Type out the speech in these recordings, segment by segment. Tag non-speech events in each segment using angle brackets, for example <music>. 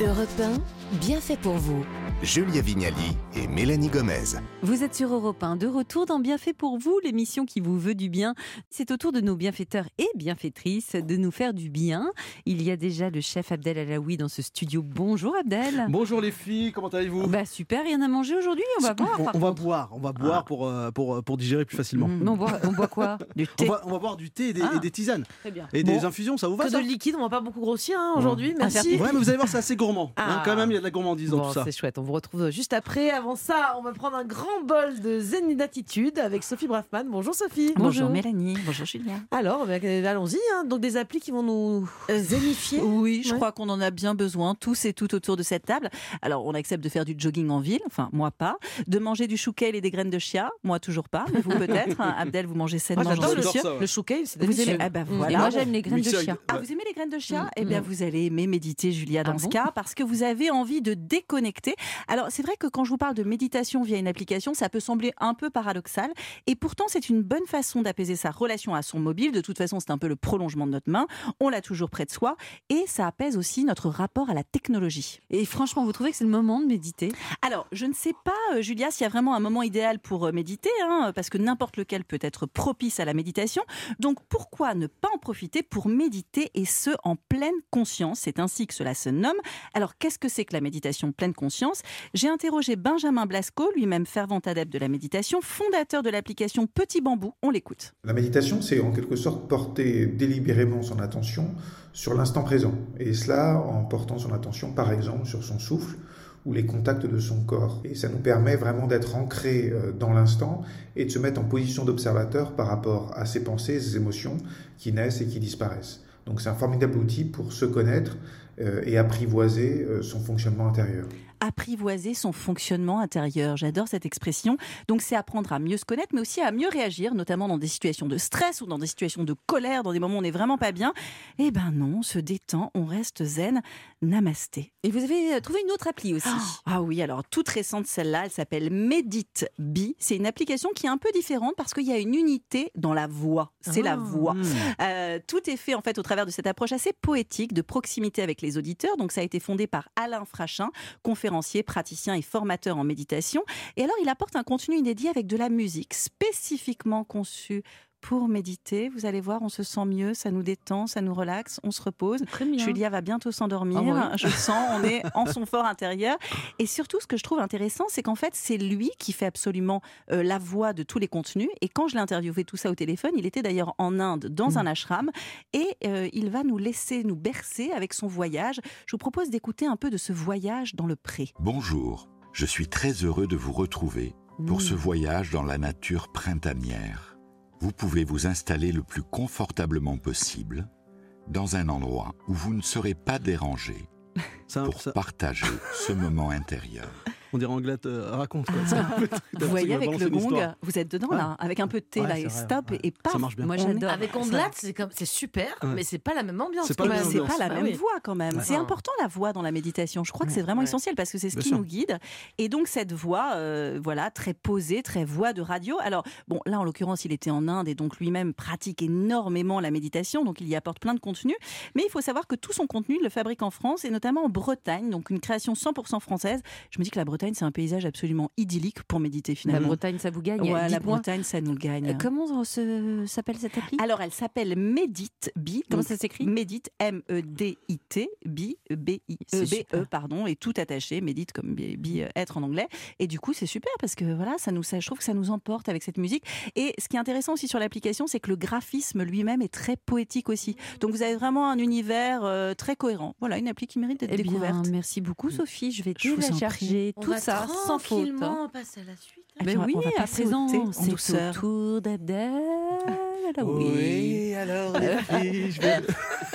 Europe 1, bien fait pour vous. Julia Vignali et Mélanie Gomez. Vous êtes sur Europe 1, de retour dans Bienfait pour vous, l'émission qui vous veut du bien. C'est au tour de nos bienfaiteurs et bienfaitrices de nous faire du bien. Il y a déjà le chef Abdel Alaoui dans ce studio. Bonjour Abdel. Bonjour les filles, comment allez-vous? Bah super, rien à manger aujourd'hui, on va boire. on, on va boire, on va boire Ah. pour, euh, pour, pour digérer plus facilement. Mmh, on, boit, on boit quoi? <laughs> Du On thé va, on va boire du thé et des, Ah. et des tisanes. Très bien. Et Bon, des infusions, ça vous va que ça? de liquide, on va pas beaucoup grossir hein, aujourd'hui. Ah, Merci. Ouais, mais vous allez voir, c'est assez gourmand. hein, Ah. quand même, il y a de la gourmandise dans Bon, tout ça. c'est chouette. On vous retrouve juste après. Avant ça, on va prendre un grand bol de zen d'attitude avec Sophie Braffman. Bonjour Sophie. Bonjour Mélanie, bonjour Julien. Alors, ben, euh, allons-y. hein. Donc des applis qui vont nous euh, zénifier. Oui, je Ouais. crois qu'on en a bien besoin, tous et toutes autour de cette table. Alors, on accepte de faire du jogging en ville, enfin, moi pas. De manger du chou kale et des graines de chia, moi toujours pas, mais vous <laughs> peut-être. hein. Abdel, vous mangez Moi, sainement, j'adore j'en le, suis ça, ouais. le chou kale, c'est Vous aimez Ah bah Mm. voilà. Et moi j'aime les graines de chia. Ah, vous aimez les graines de chia? Mm, Eh bien, mm. vous allez aimer méditer, Julia, dans Ah ce bon cas, parce que vous avez envie de déconnecter. Alors, c'est vrai que quand je vous parle de méditation via une application, ça peut sembler un peu paradoxal. Et pourtant, c'est une bonne façon d'apaiser sa relation à son mobile. De toute façon, c'est un peu le prolongement de notre main. On l'a toujours près de soi. Et ça apaise aussi notre rapport à la technologie. Et franchement, vous trouvez que c'est le moment de méditer? Alors, je ne sais pas, euh, Julia, s'il y a vraiment un moment idéal pour euh, méditer, hein, parce que n'importe lequel peut être propice à la méditation. Donc, pourquoi ne pas en profiter pour méditer et ce, en pleine conscience? C'est ainsi que cela se nomme. Alors, qu'est-ce que c'est que la méditation pleine conscience? J'ai interrogé Benjamin Blasco, lui-même fervent adepte de la méditation, fondateur de l'application Petit Bambou. On l'écoute. La méditation, c'est en quelque sorte porter délibérément son attention sur l'instant présent, et cela en portant son attention par exemple sur son souffle ou les contacts de son corps. Et ça nous permet vraiment d'être ancré euh, dans l'instant et de se mettre en position d'observateur par rapport à ses pensées, ses émotions qui naissent et qui disparaissent. Donc c'est un formidable outil pour se connaître euh, et apprivoiser euh, son fonctionnement intérieur. Apprivoiser son fonctionnement intérieur. J'adore cette expression. Donc c'est apprendre à mieux se connaître, mais aussi à mieux réagir, notamment dans des situations de stress ou dans des situations de colère, dans des moments où on n'est vraiment pas bien. Eh ben non, on se détend, on reste zen. Namasté. Et vous avez euh, trouvé une autre appli aussi. Ah oui, alors toute récente celle-là, elle s'appelle Medit Bee. C'est une application qui est un peu différente parce qu'il y a une unité dans la voix. C'est la Ah. voix. Euh, tout est fait en fait au travers de cette approche assez poétique de proximité avec les auditeurs. Donc ça a été fondé par Alain Frachin, conférencier, praticien et formateur en méditation. Et alors il apporte un contenu inédit avec de la musique spécifiquement conçue pour méditer. Vous allez voir, on se sent mieux, ça nous détend, ça nous relaxe, on se repose. Très bien. Julia va bientôt s'endormir. Ah oui. Je sens, on est <laughs> en son fort intérieur. Et surtout, ce que je trouve intéressant, c'est qu'en fait, c'est lui qui fait absolument euh, la voix de tous les contenus. Et quand je l'ai interviewé tout ça au téléphone, il était d'ailleurs en Inde, dans Mm. un ashram. Et euh, il va nous laisser nous bercer avec son voyage. Je vous propose d'écouter un peu de ce voyage dans le pré. Bonjour, je suis très heureux de vous retrouver pour ce voyage dans la nature printanière. Vous pouvez vous installer le plus confortablement possible dans un endroit où vous ne serez pas dérangé pour partager ce moment intérieur. On dirait Anglette euh, raconte. quoi. <laughs> Peu- Vous voyez avec le gong, vous êtes dedans là, avec un peu de thé Ouais, là, et vrai, stop, ouais. et paf. Ça marche bien. Moi j'adore. Avec Ondelat, c'est comme c'est super, Ouais. mais c'est pas la même ambiance. C'est pas la même. ambiance. pas la Bah même oui. voix quand même. Ouais. C'est important la voix dans la méditation. Je crois que c'est vraiment Ouais. essentiel parce que c'est ce Bien qui sûr. nous guide. Et donc cette voix, euh, voilà, très posée, très voix de radio. Alors bon, là en l'occurrence, il était en Inde et donc lui-même pratique énormément la méditation, donc il y apporte plein de contenu. Mais il faut savoir que tout son contenu, il le fabrique en France et notamment en Bretagne, donc une création 100% française. Je me dis que la Bretagne, c'est un paysage absolument idyllique pour méditer La finalement. Bretagne, ça vous gagne. Ouais, la Bretagne, ça nous gagne. euh, Comment se- s'appelle cette appli? Alors, elle s'appelle Medit B. Comment ça s'écrit? Medit, M-E-D-I-T, B, B-I, C'est E, super. B-E, pardon, et tout attaché, Medit comme B, B, euh, être en anglais. Et du coup, c'est super parce que voilà, ça nous, ça, je trouve que ça nous emporte avec cette musique. Et ce qui est intéressant aussi sur l'application, c'est que le graphisme lui-même est très poétique aussi. Donc, vous avez vraiment un univers euh, très cohérent. Voilà, une appli qui mérite d'être Eh bien, découverte. merci beaucoup Sophie. Je vais Je vous en télécharger On tout ça sans faute. hein. tranquillement passer à la suite. Et Ben puis, on va- oui, on va à présent, c'est au tour d'Abdel. Oui. alors les <laughs> filles, je vais-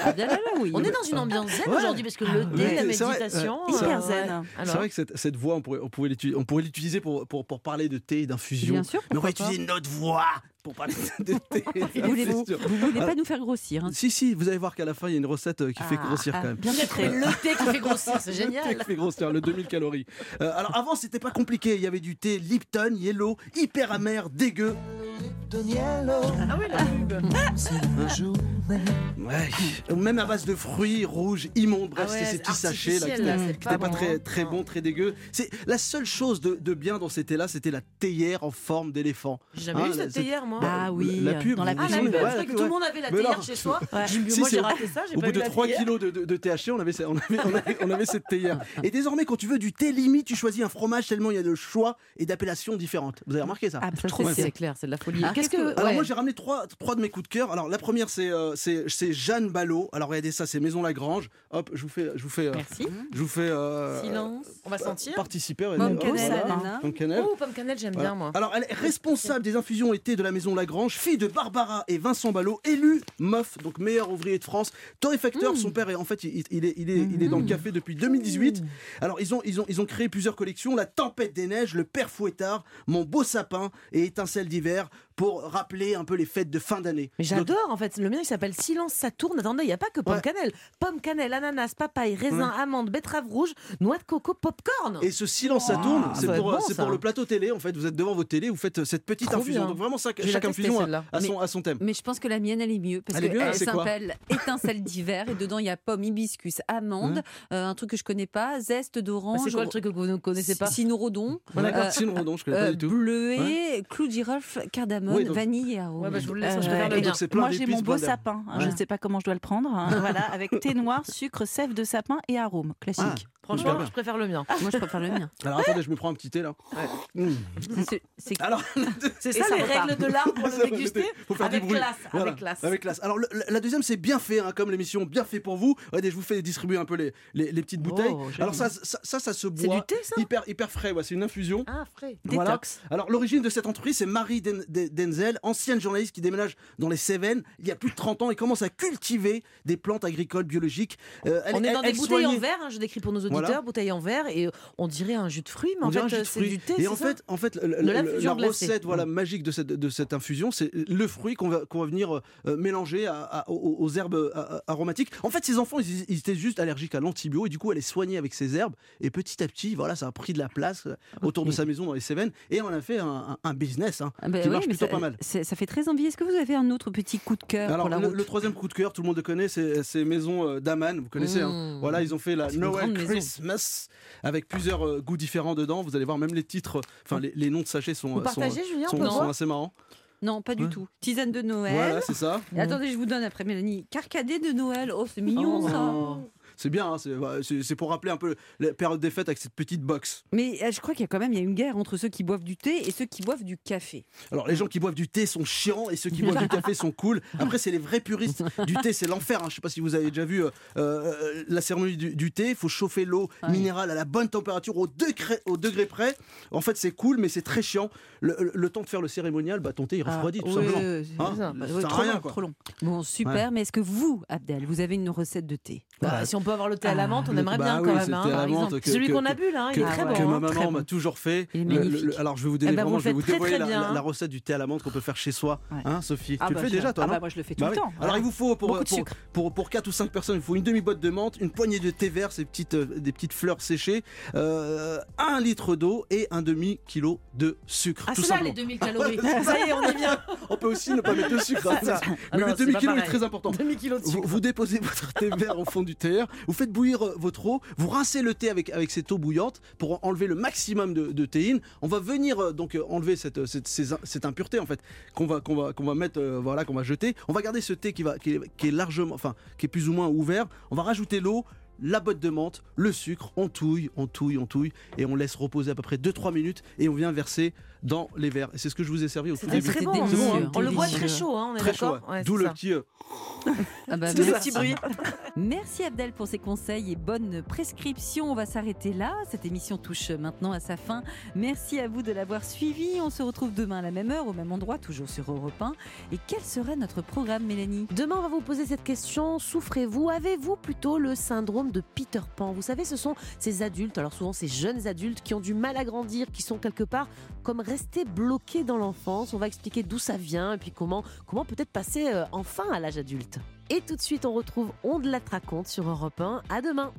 Alaoui. On est dans une ambiance zen Ouais. aujourd'hui parce que le thé, Ouais, la c'est vrai, méditation. Hyper euh, zen. C'est vrai que cette, cette voix, on pourrait, on l'utiliser, on pourrait l'utiliser pour, pour, pour parler de thé et d'infusion. Bien sûr, Mais on va utiliser notre voix pour parler de thé. et <laughs> Vous voulez, d'infusion. vous voulez pas nous faire grossir hein Si, si, vous allez voir qu'à la fin, il y a une recette euh, qui fait Ah, grossir ah, quand même. Bien le thé qui fait grossir, c'est Le thé génial. qui fait grossir, le 2000 calories. Euh, alors avant, c'était pas compliqué. Il y avait du thé Lipton, Yellow, hyper amer, dégueu. Ah oui, la pub. <laughs> Ouais. Même à base de fruits rouges, immondes, bref, Ah ouais, c'est ces petits sachets là qui artificiel, là, c'est pas bon, très, hein. très Non. bons, très dégueux. C'est la seule chose de, de bien dans ces thés-là, c'était la théière en forme d'éléphant. J'ai jamais Hein, vu la- cette c'est- théière, moi. Ah oui, la pub, dans la vous Ah, vous la pub, Ouais, tout le ouais. monde avait la Mais non. théière chez soi. Si, Moi, c'est j'ai au- raté ça, j'ai Au pas bout vu de la 3 théière. kilos de, de, de THC, on avait, on, avait, on, avait, on avait cette théière. <laughs> Et désormais, quand tu veux du thé limite, tu choisis un fromage tellement il y a de choix et d'appellations différentes. Vous avez remarqué ça? Ah, Ça, c'est- clair, c'est de la folie. Ah, Qu'est-ce que. Alors ouais. moi j'ai ramené trois, trois de mes coups de cœur. Alors la première c'est euh, c'est Jeanne Ballot. Alors regardez ça, c'est Maison Lagrange. Hop, je vous fais je vous fais euh, Merci. je vous fais euh, Silence. On va sentir. participer. Pomme cannelle. Anna. Pomme cannelle. Oh, pomme cannelle, j'aime bien, moi. Alors, elle est responsable des infusions été de la maison Lagrange, fille de Barbara et Vincent Ballot, élu MOF, donc meilleur ouvrier de France, torréfacteur. Son père est en fait, il, il est, il est, il est dans le café depuis 2018. Alors, ils ont, ils ont, ils ont créé plusieurs collections la Tempête des neiges, le Père Fouettard, Mon beau sapin et Étincelle d'hiver pour rappeler un peu les fêtes de fin d'année. Mais Donc, j'adore en fait. Le mien il s'appelle Silence ça tourne. Attendez, il n'y a pas que pomme Ouais. cannelle. Pomme cannelle, ananas, papaye, raisin, amande, betterave rouge, noix de coco, popcorn. Et ce silence, ça Oh, tourne, ça c'est va pour, être bon, c'est ça. pour le plateau télé. En fait, vous êtes devant votre télé, vous faites cette petite Trop infusion. bien. Donc vraiment, vais chaque infusion a, a son, a son thème. Mais je pense que la mienne, elle est mieux parce Elle est mieux, qu'elle quoi s'appelle <laughs> étincelle d'hiver et dedans il y a pomme, hibiscus, amande, euh, un truc que je connais pas, zeste Bah, d'orange. c'est quoi le truc que vous ne connaissez pas Cynorhodon, Ah, euh, non, je connais pas euh, du tout. bleuet, clou de girofle, cardamome, Oui, donc- vanille et arôme. Ouais, bah, je vous le laisse, Euh, je préfère le et donc Moi, j'ai mon beau sapin. hein, Ouais. Je ne sais pas comment je dois le prendre. hein. <laughs> voilà, avec thé noir, sucre, sève de sapin et arôme. Classique. Franchement, je préfère le mien. Moi je préfère le mien. Alors attendez, je me prends un petit thé là. Mmh. C'est- c'est- <laughs> Alors, C'est ça, ça les repart. règles de l'art pour <laughs> le déguster. faut faire du Avec bruit. classe, Voilà, avec classe. Avec classe. Alors le- la deuxième c'est bien fait, hein, comme l'émission bien fait pour vous. Regardez, je vous fais distribuer un peu les, les, les petites bouteilles. Oh, joli. Alors ça, ça, ça, ça se C'est boit du thé, ça hyper, hyper frais. Ouais, c'est une infusion. Ah, frais. Voilà. Détox. Alors l'origine de cette entreprise, c'est Marie Den- Den- Denzel, ancienne journaliste qui déménage dans les Cévennes il y a plus de 30 ans et commence à cultiver des plantes agricoles biologiques. Euh, elle- On est elle- dans des bouteilles en verre, hein, je décris pour nos auditeurs, Voilà. bouteilles en verre, et on dirait un jus de fruits, mais On en fait, de c'est du thé. Et en fait, en fait, la glacée. recette, voilà, magique de cette de cette infusion, c'est le fruit qu'on va qu'on va venir euh, mélanger à- à- aux, aux herbes euh, aromatiques. En fait, ces enfants, ils, ils étaient juste allergiques à l'antibio et du coup, elle est soignée avec ces herbes. Et petit à petit, voilà, ça a pris de la place euh, autour de sa maison dans les Cévennes et on a fait un, business hein, Ah ben qui oui, marche plutôt ça, pas mal. Ça fait très envie. Est-ce que vous avez un autre petit coup de cœur Alors pour la le, troisième coup de cœur, tout le monde le connaît, c'est Maison euh, Daman. Vous connaissez, hein. Mmh. Voilà, ils ont fait la Noël maison. Christmas avec plusieurs euh, goûts différents dedans. Vous allez voir, même les titres, enfin les, les noms de sachets sont Vous sont, partagez, Julien, on sont, peut sont voir assez marrants. Non, pas du Ouais. tout. Tisane de Noël. Voilà, c'est ça. Et attendez, je vous donne après Mélanie. Carcadet de Noël. Oh, c'est mignon ça. C'est bien, hein, c'est ouais, c'est- pour rappeler un peu la période des fêtes avec cette petite box. Mais euh, je crois qu'il y a quand même il y a une guerre entre ceux qui boivent du thé et ceux qui boivent du café. Alors les gens qui boivent du thé sont chiants et ceux qui boivent du café sont cool. Après c'est les vrais puristes du thé, c'est l'enfer. hein. Je sais pas si vous avez déjà vu euh, euh, la cérémonie du, du thé. Il faut chauffer l'eau Ouais. minérale à la bonne température au degré, au degré près. En fait c'est cool mais c'est très chiant. Le, le- le temps de faire le cérémonial, bah ton thé il refroidit tout Ah, oui, simplement. oui, Hein ça. Oui, trop rien, long, quoi. trop long. Bon, super. Mais est-ce que vous, Abdel, vous avez une recette de thé? Bah, si on peut avoir le thé à la menthe, on aimerait bah bien oui, quand même. hein, par exemple. que- Celui que- qu'on a bu là, que, il est très que bon. ma hein, très maman m'a toujours fait. Alors je vais vous donner Eh ben, vraiment, je vais vous dévoiler la, recette du thé à la menthe qu'on peut faire chez soi. Hein, Sophie Ah Tu bah, le fais je- déjà toi ah bah, moi, je le fais tout Bah le temps. Alors il vous faut pour, Beaucoup de pour, sucre. pour, pour 4 ou 5 personnes, il faut une demi-botte de menthe, une poignée de thé vert, ces petites, euh, des petites fleurs séchées, euh, un litre d'eau et un demi-kilo de sucre. Ah, c'est là les 2000 calories. <laughs> Ça y est, on y vient. On peut aussi ne pas mettre de sucre. hein. Ça. Mais Ah non, le demi-kilo est très important. Demi kilo de Vous, sucre. vous déposez votre thé vert au fond du théière, vous faites bouillir euh, votre eau, vous rincez le thé avec, avec cette eau bouillante pour enlever le maximum de, de théine. On va venir euh, donc euh, enlever cette, cette, ces- cette impureté en fait qu'on va, qu'on va, qu'on va mettre, euh, voilà, qu'on va jeter. On va garder ce thé qui, va, qui, est, qui est largement, enfin, qui est plus ou moins ouvert. On va rajouter l'eau. La botte de menthe, le sucre, on touille, on touille, on touille, et on laisse reposer à peu près 2-3 minutes, et on vient verser dans les verres. Et c'est ce que je vous ai servi au tout début. très bon. bon, hein. On le boit très chaud, hein, on est Très chaud, d'accord? ouais. Ouais, d'où le petit. euh, Ah bah, merci. Petit bruit. Merci Abdel pour ces conseils et bonnes prescriptions. On va s'arrêter là. Cette émission touche maintenant à sa fin. Merci à vous de l'avoir suivi. On se retrouve demain à la même heure, au même endroit, toujours sur Europe 1. Et quel sera notre programme, Mélanie? Demain, on va vous poser cette question. Souffrez-vous? Avez-vous plutôt le syndrome de Peter Pan? Vous savez, ce sont ces adultes, alors souvent ces jeunes adultes qui ont du mal à grandir, qui sont quelque part comme restés bloqués dans l'enfance. On va expliquer d'où ça vient et puis comment, comment peut-être passer euh, enfin à l'âge adulte. Et tout de suite, on retrouve On de la raconte sur Europe 1. À demain